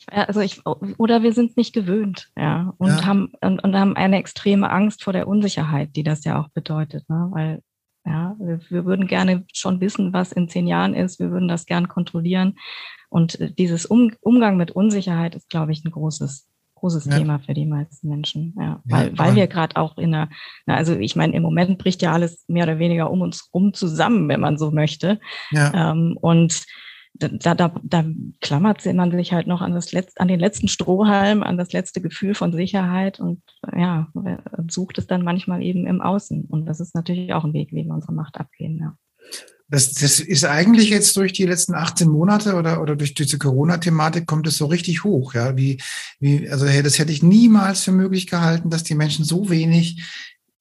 Also ich, oder wir sind nicht gewöhnt, ja, und ja. haben und, und, haben eine extreme Angst vor der Unsicherheit, die das ja auch bedeutet, ne? Weil ja, wir, wir würden gerne schon wissen, was in zehn Jahren ist. Wir würden das gern kontrollieren. Und dieses um Umgang mit Unsicherheit ist, glaube ich, ein großes großes ja. Thema für die meisten Menschen. Ja, weil, ja, weil wir gerade auch in einer, na, also ich meine, im Moment bricht ja alles mehr oder weniger um uns rum zusammen, wenn man so möchte. Ja. Ähm, und da, da, da klammert man sich halt noch an, das letzte, an den letzten Strohhalm, an das letzte Gefühl von Sicherheit und ja, sucht es dann manchmal eben im Außen. Und das ist natürlich auch ein Weg, wie wir unsere Macht abgehen. Ja. Das, das ist eigentlich jetzt durch die letzten 18 Monate oder, oder durch diese Corona-Thematik kommt es so richtig hoch. Ja, wie, wie, also das hätte ich niemals für möglich gehalten, dass die Menschen so wenig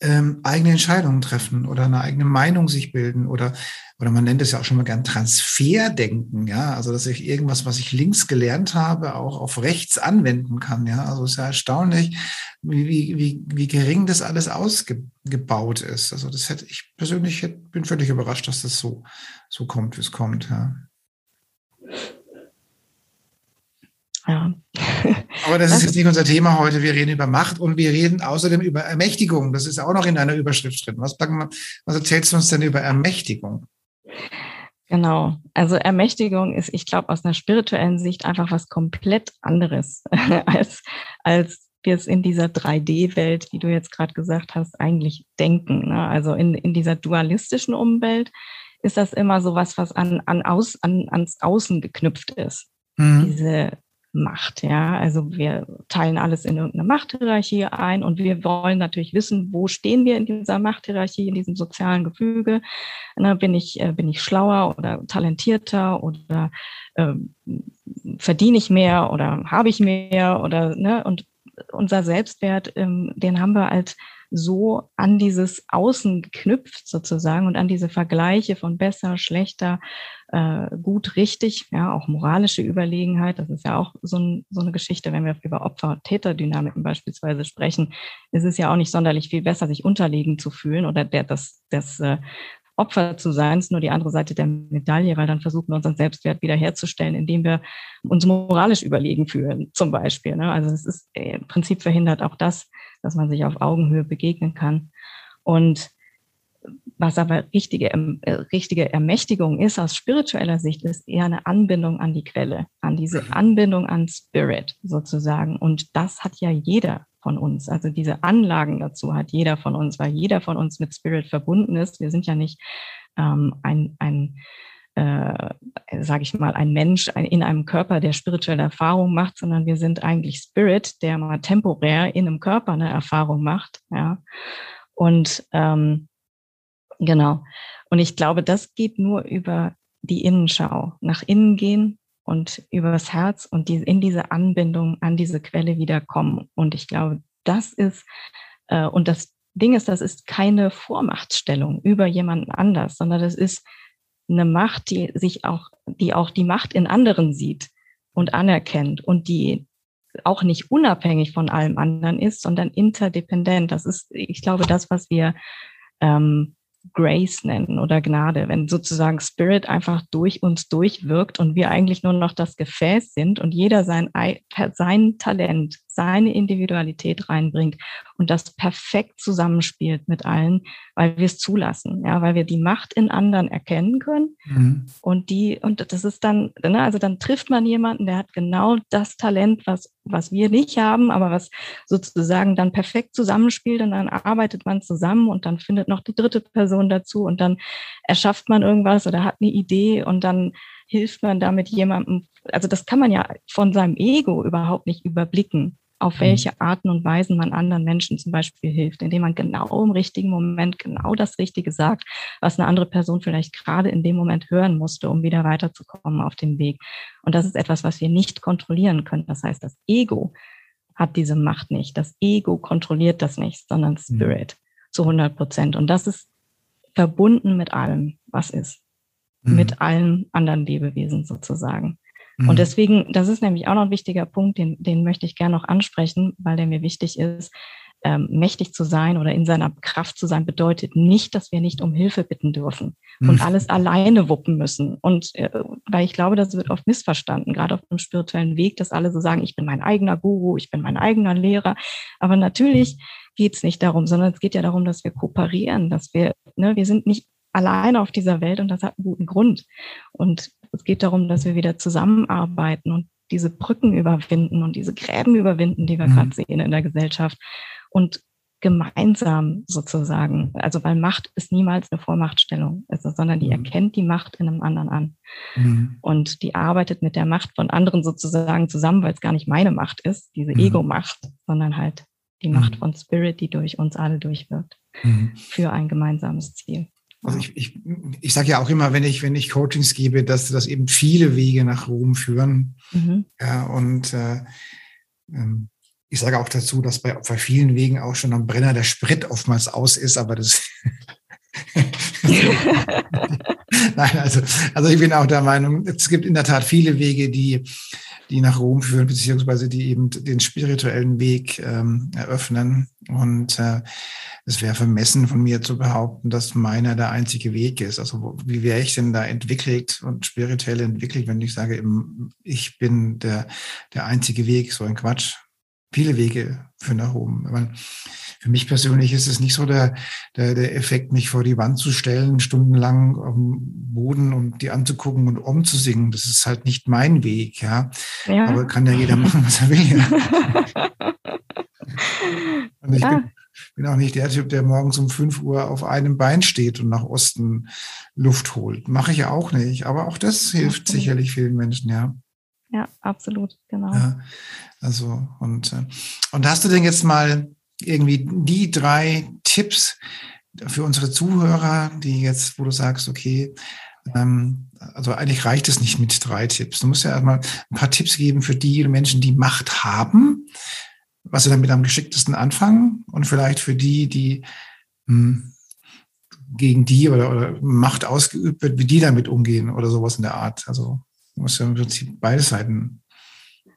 ähm, eigene Entscheidungen treffen oder eine eigene Meinung sich bilden oder oder man nennt es ja auch schon mal gern Transferdenken, ja, also dass ich irgendwas, was ich links gelernt habe, auch auf rechts anwenden kann, ja, also es ist ja erstaunlich, wie, wie, wie, wie gering das alles ausgebaut ist. Also das hätte ich persönlich bin völlig überrascht, dass das so, so kommt, wie es kommt, ja. Ja. Aber das ist jetzt nicht unser Thema heute. Wir reden über Macht und wir reden außerdem über Ermächtigung. Das ist auch noch in einer Überschrift drin. Was, was erzählst du uns denn über Ermächtigung? Genau. Also Ermächtigung ist, ich glaube, aus einer spirituellen Sicht einfach was komplett anderes, als, als wir es in dieser 3D-Welt, wie du jetzt gerade gesagt hast, eigentlich denken. Ne? Also in, in dieser dualistischen Umwelt ist das immer so was, was an, an aus, an, ans Außen geknüpft ist. Mhm. Diese Macht. Ja, also wir teilen alles in irgendeine Machthierarchie ein und wir wollen natürlich wissen, wo stehen wir in dieser Machthierarchie, in diesem sozialen Gefüge. Na, bin ich äh, bin ich schlauer oder talentierter oder äh, verdiene ich mehr oder habe ich mehr oder ne und unser Selbstwert, ähm, den haben wir als so an dieses Außen geknüpft sozusagen und an diese Vergleiche von besser, schlechter, äh, gut, richtig, ja, auch moralische Überlegenheit. Das ist ja auch so, ein, so eine Geschichte, wenn wir über Opfer-Täter-Dynamiken beispielsweise sprechen. ist Es ja auch nicht sonderlich viel besser, sich unterlegen zu fühlen oder der, das, das äh, Opfer zu sein, ist nur die andere Seite der Medaille, weil dann versuchen wir unseren Selbstwert wiederherzustellen, indem wir uns moralisch überlegen fühlen, zum Beispiel. Ne? Also es ist äh, im Prinzip verhindert auch das, dass man sich auf Augenhöhe begegnen kann. Und was aber richtige, äh, richtige Ermächtigung ist aus spiritueller Sicht, ist eher eine Anbindung an die Quelle, an diese Anbindung an Spirit sozusagen. Und das hat ja jeder von uns. Also diese Anlagen dazu hat jeder von uns, weil jeder von uns mit Spirit verbunden ist. Wir sind ja nicht ähm, ein, ein äh, sage ich mal, ein Mensch ein, in einem Körper, der spirituelle Erfahrung macht, sondern wir sind eigentlich Spirit, der mal temporär in einem Körper eine Erfahrung macht. Ja. Und ähm, genau. Und ich glaube, das geht nur über die Innenschau, nach innen gehen, und übers Herz und die, in diese Anbindung an diese Quelle wiederkommen. Und ich glaube, das ist, äh, und das Ding ist, das ist keine Vormachtstellung über jemanden anders, sondern das ist eine Macht, die sich auch, die auch die Macht in anderen sieht und anerkennt und die auch nicht unabhängig von allem anderen ist, sondern interdependent. Das ist, ich glaube, das, was wir ähm, Grace nennen oder Gnade, wenn sozusagen Spirit einfach durch uns durchwirkt und wir eigentlich nur noch das Gefäß sind und jeder sein, sein Talent, seine Individualität reinbringt und das perfekt zusammenspielt mit allen, weil wir es zulassen, ja, weil wir die Macht in anderen erkennen können mhm. und die, und das ist dann, ne, also dann trifft man jemanden, der hat genau das Talent, was, was wir nicht haben, aber was sozusagen dann perfekt zusammenspielt und dann arbeitet man zusammen und dann findet noch die dritte Person dazu und dann erschafft man irgendwas oder hat eine Idee und dann hilft man damit jemandem, also das kann man ja von seinem Ego überhaupt nicht überblicken auf mhm. welche Arten und Weisen man anderen Menschen zum Beispiel hilft, indem man genau im richtigen Moment genau das Richtige sagt, was eine andere Person vielleicht gerade in dem Moment hören musste, um wieder weiterzukommen auf dem Weg. Und das ist etwas, was wir nicht kontrollieren können. Das heißt, das Ego hat diese Macht nicht. Das Ego kontrolliert das nicht, sondern mhm. Spirit mhm. zu 100 Prozent. Und das ist verbunden mit allem, was ist. Mhm. Mit allen anderen Lebewesen sozusagen. Und mhm. deswegen, das ist nämlich auch noch ein wichtiger Punkt, den, den möchte ich gerne noch ansprechen, weil der mir wichtig ist. Ähm, mächtig zu sein oder in seiner Kraft zu sein, bedeutet nicht, dass wir nicht um Hilfe bitten dürfen und mhm. alles alleine wuppen müssen. Und äh, weil ich glaube, das wird oft missverstanden, gerade auf dem spirituellen Weg, dass alle so sagen, ich bin mein eigener Guru, ich bin mein eigener Lehrer. Aber natürlich geht es nicht darum, sondern es geht ja darum, dass wir kooperieren, dass wir, ne, wir sind nicht alleine auf dieser Welt und das hat einen guten Grund. Und es geht darum, dass wir wieder zusammenarbeiten und diese Brücken überwinden und diese Gräben überwinden, die wir mhm. gerade sehen in der Gesellschaft. Und gemeinsam sozusagen, also weil Macht ist niemals eine Vormachtstellung, also, sondern die mhm. erkennt die Macht in einem anderen an. Mhm. Und die arbeitet mit der Macht von anderen sozusagen zusammen, weil es gar nicht meine Macht ist, diese mhm. Ego-Macht, sondern halt die Macht mhm. von Spirit, die durch uns alle durchwirkt, mhm. für ein gemeinsames Ziel. Also ich, ich, ich sage ja auch immer, wenn ich, wenn ich Coachings gebe, dass das eben viele Wege nach Rom führen. Mhm. Ja, und äh, ähm, ich sage auch dazu, dass bei, bei vielen Wegen auch schon am Brenner der Sprit oftmals aus ist, aber das. Nein, also, also ich bin auch der Meinung, es gibt in der Tat viele Wege, die, die nach Rom führen, beziehungsweise die eben den spirituellen Weg ähm, eröffnen. Und äh, es wäre vermessen von mir zu behaupten, dass meiner der einzige Weg ist. Also wo, wie wäre ich denn da entwickelt und spirituell entwickelt, wenn ich sage, ich bin der, der einzige Weg, so ein Quatsch. Viele Wege führen nach oben. Meine, für mich persönlich ist es nicht so der, der, der Effekt, mich vor die Wand zu stellen, stundenlang auf dem Boden und die anzugucken und umzusingen. Das ist halt nicht mein Weg, ja. ja. Aber kann ja jeder machen, was er will. Ja. und ich ja. bin, bin auch nicht der Typ, der morgens um 5 Uhr auf einem Bein steht und nach Osten Luft holt. Mache ich ja auch nicht. Aber auch das hilft absolut. sicherlich vielen Menschen, ja. Ja, absolut, genau. Ja, also, und, äh, und hast du denn jetzt mal irgendwie die drei Tipps für unsere Zuhörer, die jetzt, wo du sagst, okay, ähm, also eigentlich reicht es nicht mit drei Tipps. Du musst ja erstmal ein paar Tipps geben für die Menschen, die Macht haben, was sie damit am geschicktesten anfangen und vielleicht für die, die hm, gegen die oder, oder Macht ausgeübt wird, wie die damit umgehen oder sowas in der Art. Also du musst ja im Prinzip beide Seiten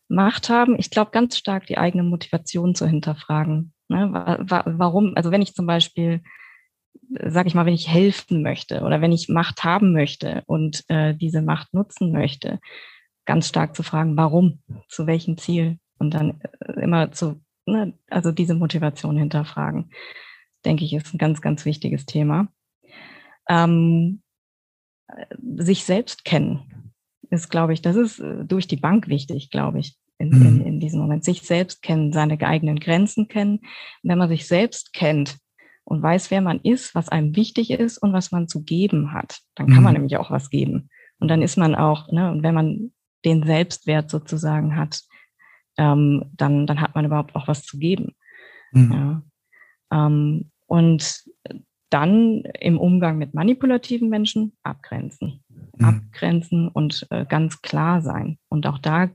Macht haben. Ich glaube ganz stark die eigene Motivation zu hinterfragen. Ne? Warum? Also wenn ich zum Beispiel sage ich mal, wenn ich helfen möchte oder wenn ich Macht haben möchte und äh, diese Macht nutzen möchte, ganz stark zu fragen, warum, zu welchem Ziel und dann äh, immer zu, ne, also diese Motivation hinterfragen, denke ich, ist ein ganz, ganz wichtiges Thema. Ähm, sich selbst kennen ist, glaube ich, das ist äh, durch die Bank wichtig, glaube ich, in, in, mhm. in diesem Moment. Sich selbst kennen, seine eigenen Grenzen kennen. Wenn man sich selbst kennt, und weiß, wer man ist, was einem wichtig ist und was man zu geben hat. Dann kann mhm. man nämlich auch was geben. Und dann ist man auch, ne, und wenn man den Selbstwert sozusagen hat, ähm, dann, dann hat man überhaupt auch was zu geben. Mhm. Ja. Ähm, und dann im Umgang mit manipulativen Menschen abgrenzen. Mhm. Abgrenzen und äh, ganz klar sein. Und auch da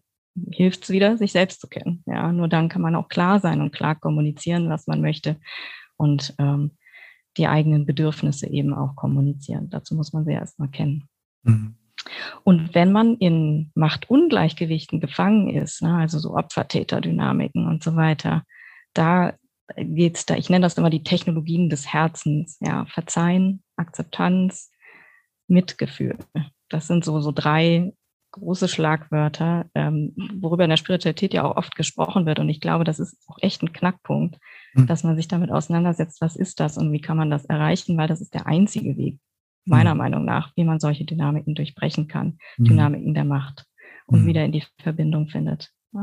hilft es wieder, sich selbst zu kennen. Ja, nur dann kann man auch klar sein und klar kommunizieren, was man möchte und ähm, die eigenen Bedürfnisse eben auch kommunizieren. Dazu muss man sie erstmal kennen. Mhm. Und wenn man in Machtungleichgewichten gefangen ist, ne, also so Opfertäterdynamiken und so weiter, da geht's da, ich nenne das immer die Technologien des Herzens, ja, Verzeihen, Akzeptanz, Mitgefühl. Das sind so, so drei große Schlagwörter, ähm, worüber in der Spiritualität ja auch oft gesprochen wird. Und ich glaube, das ist auch echt ein Knackpunkt, mhm. dass man sich damit auseinandersetzt, was ist das und wie kann man das erreichen, weil das ist der einzige Weg, meiner mhm. Meinung nach, wie man solche Dynamiken durchbrechen kann, mhm. Dynamiken der Macht und hm. wieder in die Verbindung findet. Ja.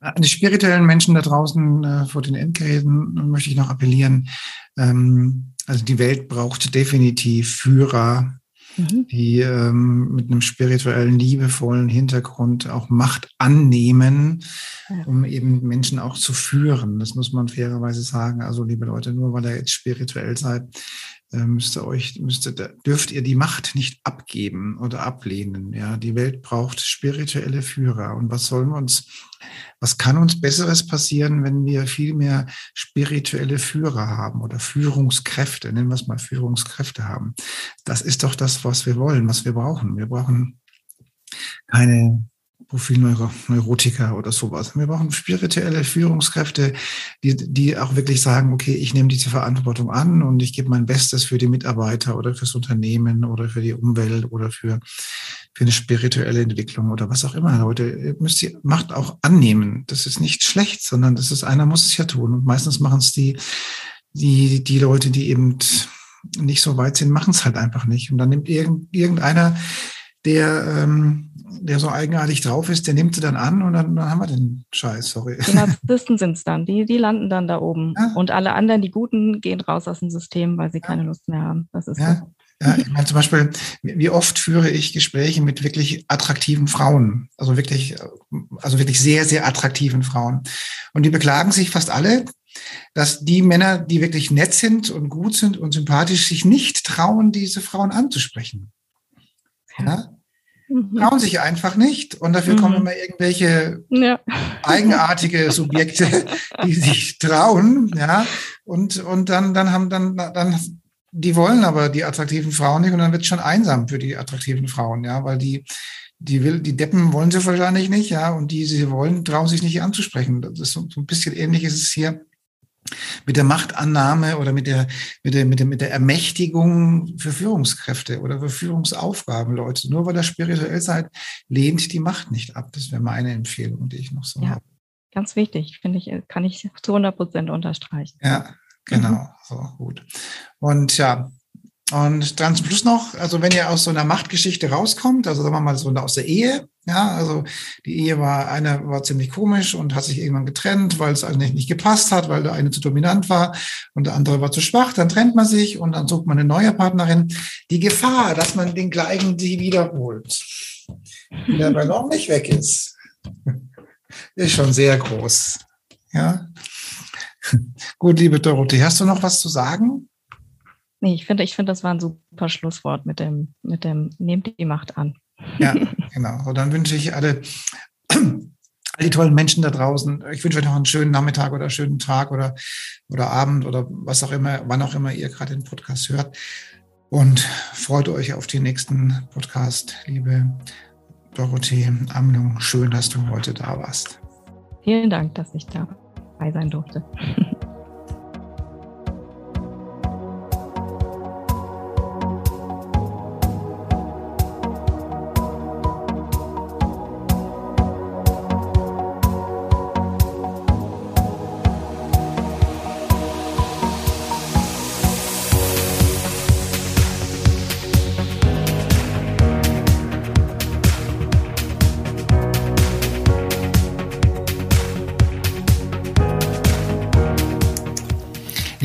An die spirituellen Menschen da draußen äh, vor den Endgeräten möchte ich noch appellieren. Ähm, also die Welt braucht definitiv Führer, mhm. die ähm, mit einem spirituellen, liebevollen Hintergrund auch Macht annehmen, ja. um eben Menschen auch zu führen. Das muss man fairerweise sagen. Also, liebe Leute, nur weil ihr jetzt spirituell seid, äh, müsst ihr euch, müsst ihr, dürft ihr die Macht nicht abgeben oder ablehnen. Ja, die Welt braucht spirituelle Führer. Und was sollen wir uns, was kann uns Besseres passieren, wenn wir viel mehr spirituelle Führer haben oder Führungskräfte, nennen wir es mal Führungskräfte haben? Das ist doch das, was wir wollen, was wir brauchen. Wir brauchen keine Profilneurotiker oder sowas. Wir brauchen spirituelle Führungskräfte, die, die auch wirklich sagen, okay, ich nehme diese Verantwortung an und ich gebe mein Bestes für die Mitarbeiter oder fürs Unternehmen oder für die Umwelt oder für, für eine spirituelle Entwicklung oder was auch immer. Leute, müsst ihr Macht auch annehmen. Das ist nicht schlecht, sondern das ist, einer muss es ja tun. Und meistens machen es die, die, die Leute, die eben nicht so weit sind, machen es halt einfach nicht. Und dann nimmt irgend, irgendeiner, der, ähm, der so eigenartig drauf ist, der nimmt sie dann an und dann, dann haben wir den Scheiß, sorry. Die Narzissten sind es dann, die, die landen dann da oben. Ja. Und alle anderen, die Guten, gehen raus aus dem System, weil sie ja. keine Lust mehr haben. Das ist ja. So. Ja, ich meine zum Beispiel, wie oft führe ich Gespräche mit wirklich attraktiven Frauen, also wirklich, also wirklich sehr, sehr attraktiven Frauen. Und die beklagen sich fast alle, dass die Männer, die wirklich nett sind und gut sind und sympathisch, sich nicht trauen, diese Frauen anzusprechen. Ja? Mhm. Trauen sich einfach nicht und dafür mhm. kommen immer irgendwelche ja. eigenartige Subjekte, die sich trauen, ja, und, und dann, dann haben, dann, dann, die wollen aber die attraktiven Frauen nicht und dann wird es schon einsam für die attraktiven Frauen, ja, weil die, die will, die Deppen wollen sie wahrscheinlich nicht, ja, und die sie wollen, trauen sich nicht anzusprechen. Das ist so, so ein bisschen ähnlich ist es hier mit der Machtannahme oder mit der, mit der, mit der, mit der Ermächtigung für Führungskräfte oder für Führungsaufgaben, Leute. Nur weil ihr spirituell seid, lehnt die Macht nicht ab. Das wäre meine Empfehlung, die ich noch so ja, habe. Ganz wichtig, finde ich, kann ich zu 100 Prozent unterstreichen. Ja, genau. Mhm. So, gut. Und ja, und dann zum Schluss noch, also wenn ihr aus so einer Machtgeschichte rauskommt, also sagen wir mal so aus der Ehe, ja, also die Ehe war, einer war ziemlich komisch und hat sich irgendwann getrennt, weil es eigentlich nicht gepasst hat, weil der eine zu dominant war und der andere war zu schwach, dann trennt man sich und dann sucht man eine neue Partnerin. Die Gefahr, dass man den gleichen sie wiederholt, der Ballon nicht weg ist, ist schon sehr groß. Ja. Gut, liebe Dorothee, hast du noch was zu sagen? Nee, ich finde, ich finde, das war ein super Schlusswort mit dem, mit dem, nehmt die Macht an. Ja, genau. Und dann wünsche ich alle, all die tollen Menschen da draußen, ich wünsche euch noch einen schönen Nachmittag oder schönen Tag oder, oder Abend oder was auch immer, wann auch immer ihr gerade den Podcast hört. Und freut euch auf den nächsten Podcast, liebe Dorothee Amlung. Schön, dass du heute da warst. Vielen Dank, dass ich dabei sein durfte.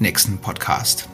nächsten Podcast.